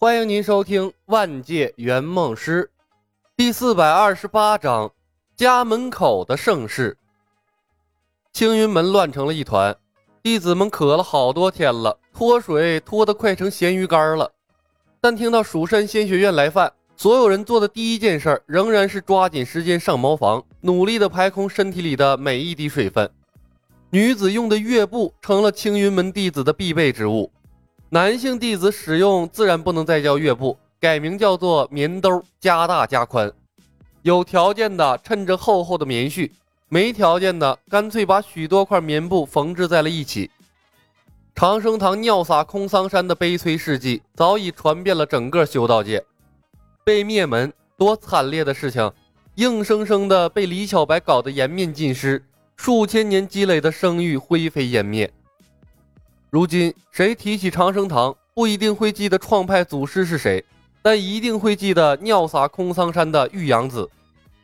欢迎您收听《万界圆梦师》第四百二十八章：家门口的盛世。青云门乱成了一团，弟子们渴了好多天了，脱水脱得快成咸鱼干了。但听到蜀山仙学院来犯，所有人做的第一件事仍然是抓紧时间上茅房，努力的排空身体里的每一滴水分。女子用的月布成了青云门弟子的必备之物。男性弟子使用自然不能再叫月布，改名叫做棉兜，加大加宽。有条件的趁着厚厚的棉絮，没条件的干脆把许多块棉布缝制在了一起。长生堂尿洒空桑山的悲催事迹早已传遍了整个修道界，被灭门多惨烈的事情，硬生生的被李小白搞得颜面尽失，数千年积累的声誉灰飞烟灭。如今谁提起长生堂，不一定会记得创派祖师是谁，但一定会记得尿洒空桑山的玉阳子。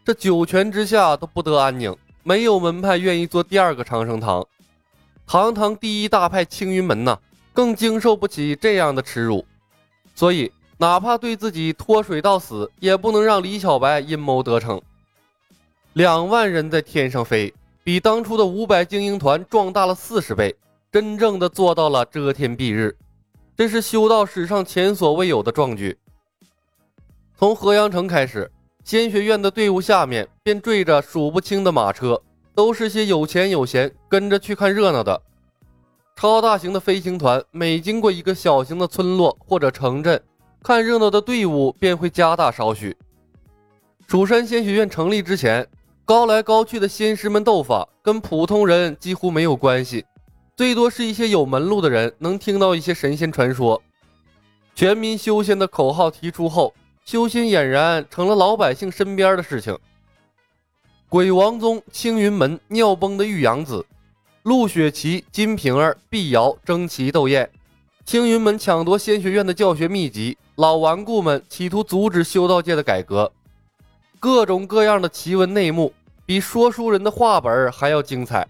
这九泉之下都不得安宁，没有门派愿意做第二个长生堂。堂堂第一大派青云门呐，更经受不起这样的耻辱。所以，哪怕对自己脱水到死，也不能让李小白阴谋得逞。两万人在天上飞，比当初的五百精英团壮大了四十倍。真正的做到了遮天蔽日，这是修道史上前所未有的壮举。从河阳城开始，仙学院的队伍下面便缀着数不清的马车，都是些有钱有闲跟着去看热闹的。超大型的飞行团每经过一个小型的村落或者城镇，看热闹的队伍便会加大少许。蜀山仙学院成立之前，高来高去的仙师们斗法，跟普通人几乎没有关系。最多是一些有门路的人能听到一些神仙传说。全民修仙的口号提出后，修仙俨然成了老百姓身边的事情。鬼王宗、青云门尿崩的玉阳子、陆雪琪、金瓶儿、碧瑶争奇斗艳，青云门抢夺仙学院的教学秘籍，老顽固们企图阻止修道界的改革，各种各样的奇闻内幕，比说书人的话本还要精彩。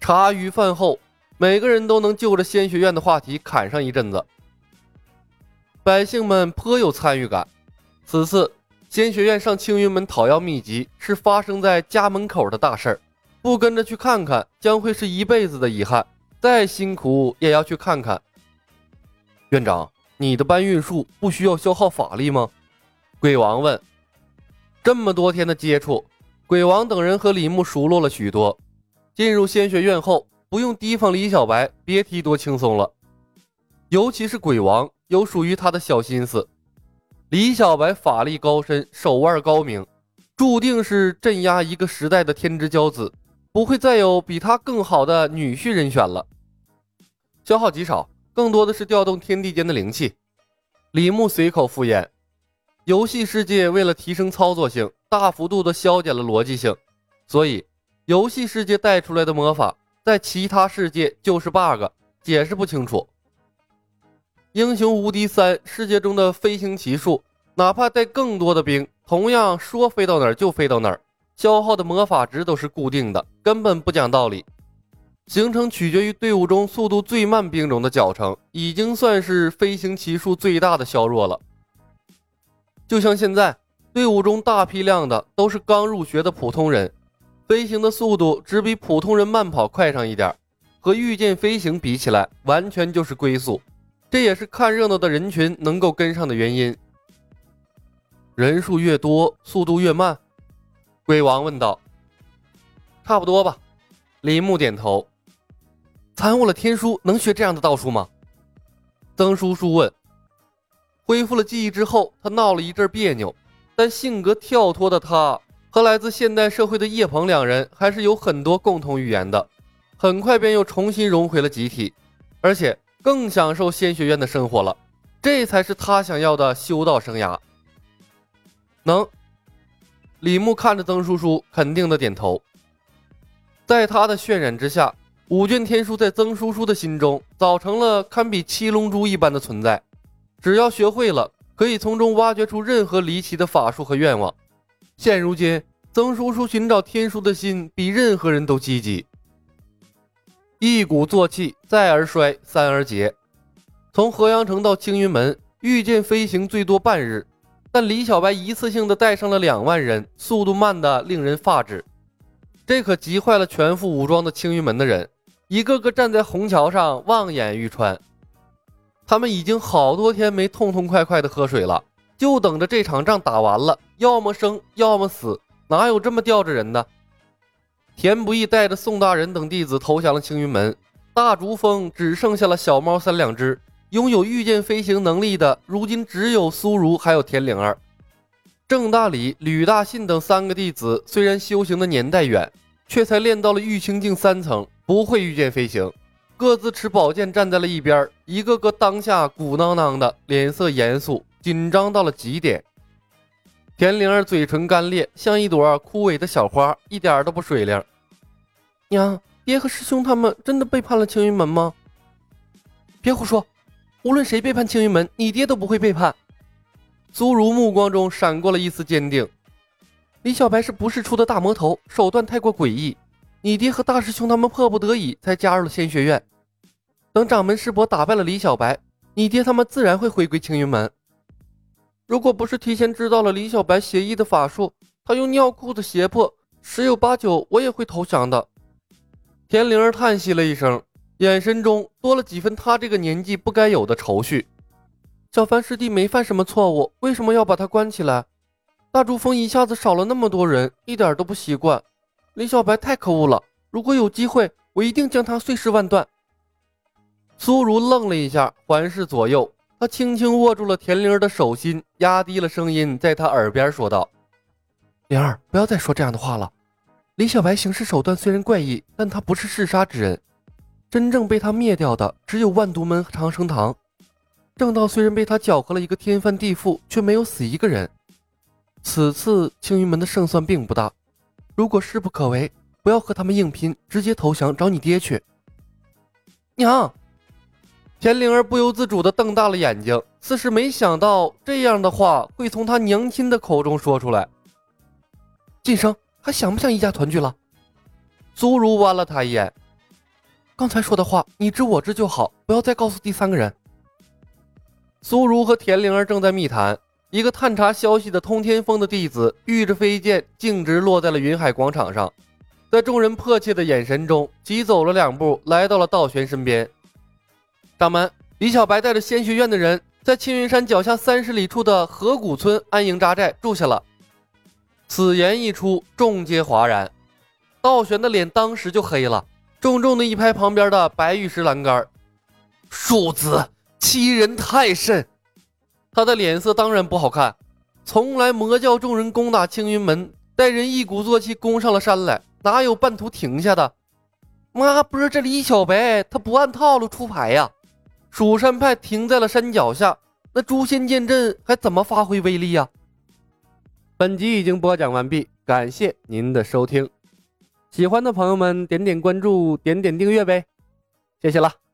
茶余饭后。每个人都能就着仙学院的话题侃上一阵子，百姓们颇有参与感。此次仙学院上青云门讨要秘籍，是发生在家门口的大事儿，不跟着去看看，将会是一辈子的遗憾。再辛苦也要去看看。院长，你的搬运术不需要消耗法力吗？鬼王问。这么多天的接触，鬼王等人和李牧熟络了许多。进入仙学院后。不用提防李小白，别提多轻松了。尤其是鬼王有属于他的小心思。李小白法力高深，手腕高明，注定是镇压一个时代的天之骄子，不会再有比他更好的女婿人选了。消耗极少，更多的是调动天地间的灵气。李牧随口敷衍。游戏世界为了提升操作性，大幅度的消减了逻辑性，所以游戏世界带出来的魔法。在其他世界就是 bug，解释不清楚。英雄无敌三世界中的飞行骑术，哪怕带更多的兵，同样说飞到哪儿就飞到哪儿，消耗的魔法值都是固定的，根本不讲道理。行程取决于队伍中速度最慢兵种的脚程，已经算是飞行骑术最大的削弱了。就像现在，队伍中大批量的都是刚入学的普通人。飞行的速度只比普通人慢跑快上一点，和御剑飞行比起来，完全就是龟速。这也是看热闹的人群能够跟上的原因。人数越多，速度越慢。鬼王问道：“差不多吧。”李牧点头。参悟了天书，能学这样的道术吗？曾叔叔问。恢复了记忆之后，他闹了一阵别扭，但性格跳脱的他。和来自现代社会的叶鹏两人还是有很多共同语言的，很快便又重新融回了集体，而且更享受仙学院的生活了。这才是他想要的修道生涯。能，李牧看着曾叔叔，肯定的点头。在他的渲染之下，五卷天书在曾叔叔的心中早成了堪比七龙珠一般的存在。只要学会了，可以从中挖掘出任何离奇的法术和愿望。现如今，曾叔叔寻找天书的心比任何人都积极。一鼓作气，再而衰，三而竭。从河阳城到青云门，御剑飞行最多半日，但李小白一次性的带上了两万人，速度慢的令人发指。这可急坏了全副武装的青云门的人，一个个站在虹桥上望眼欲穿。他们已经好多天没痛痛快快的喝水了，就等着这场仗打完了，要么生，要么死，哪有这么吊着人的？田不易带着宋大人等弟子投降了青云门，大竹峰只剩下了小猫三两只，拥有御剑飞行能力的，如今只有苏如还有田灵儿。郑大礼、吕大信等三个弟子虽然修行的年代远，却才练到了玉清境三层，不会御剑飞行，各自持宝剑站在了一边，一个个当下鼓囊囊的，脸色严肃，紧张到了极点。田灵儿嘴唇干裂，像一朵枯萎的小花，一点都不水灵。娘，爹和师兄他们真的背叛了青云门吗？别胡说，无论谁背叛青云门，你爹都不会背叛。苏如目光中闪过了一丝坚定。李小白是不世出的大魔头，手段太过诡异。你爹和大师兄他们迫不得已才加入了仙学院。等掌门师伯打败了李小白，你爹他们自然会回归青云门。如果不是提前知道了李小白邪异的法术，他用尿裤子胁迫，十有八九我也会投降的。田灵儿叹息了一声，眼神中多了几分他这个年纪不该有的愁绪。小凡师弟没犯什么错误，为什么要把他关起来？大珠峰一下子少了那么多人，一点都不习惯。李小白太可恶了，如果有机会，我一定将他碎尸万段。苏如愣了一下，环视左右，他轻轻握住了田灵儿的手心，压低了声音，在她耳边说道：“灵儿，不要再说这样的话了。李小白行事手段虽然怪异，但他不是嗜杀之人。真正被他灭掉的，只有万毒门和长生堂。”正道虽然被他搅和了一个天翻地覆，却没有死一个人。此次青云门的胜算并不大。如果势不可为，不要和他们硬拼，直接投降找你爹去。娘，田灵儿不由自主地瞪大了眼睛，似是没想到这样的话会从他娘亲的口中说出来。晋升还想不想一家团聚了？苏如剜了他一眼，刚才说的话你知我知就好，不要再告诉第三个人。苏如和田灵儿正在密谈，一个探查消息的通天峰的弟子御着飞剑，径直落在了云海广场上，在众人迫切的眼神中，急走了两步，来到了道玄身边。掌门，李小白带着仙学院的人，在青云山脚下三十里处的河谷村安营扎寨住下了。此言一出，众皆哗然，道玄的脸当时就黑了，重重的一拍旁边的白玉石栏杆，庶子。欺人太甚，他的脸色当然不好看。从来魔教众人攻打青云门，带人一鼓作气攻上了山来，哪有半途停下的？妈不是这李小白，他不按套路出牌呀！蜀山派停在了山脚下，那诛仙剑阵还怎么发挥威力呀？本集已经播讲完毕，感谢您的收听。喜欢的朋友们点点关注，点点订阅呗，谢谢了。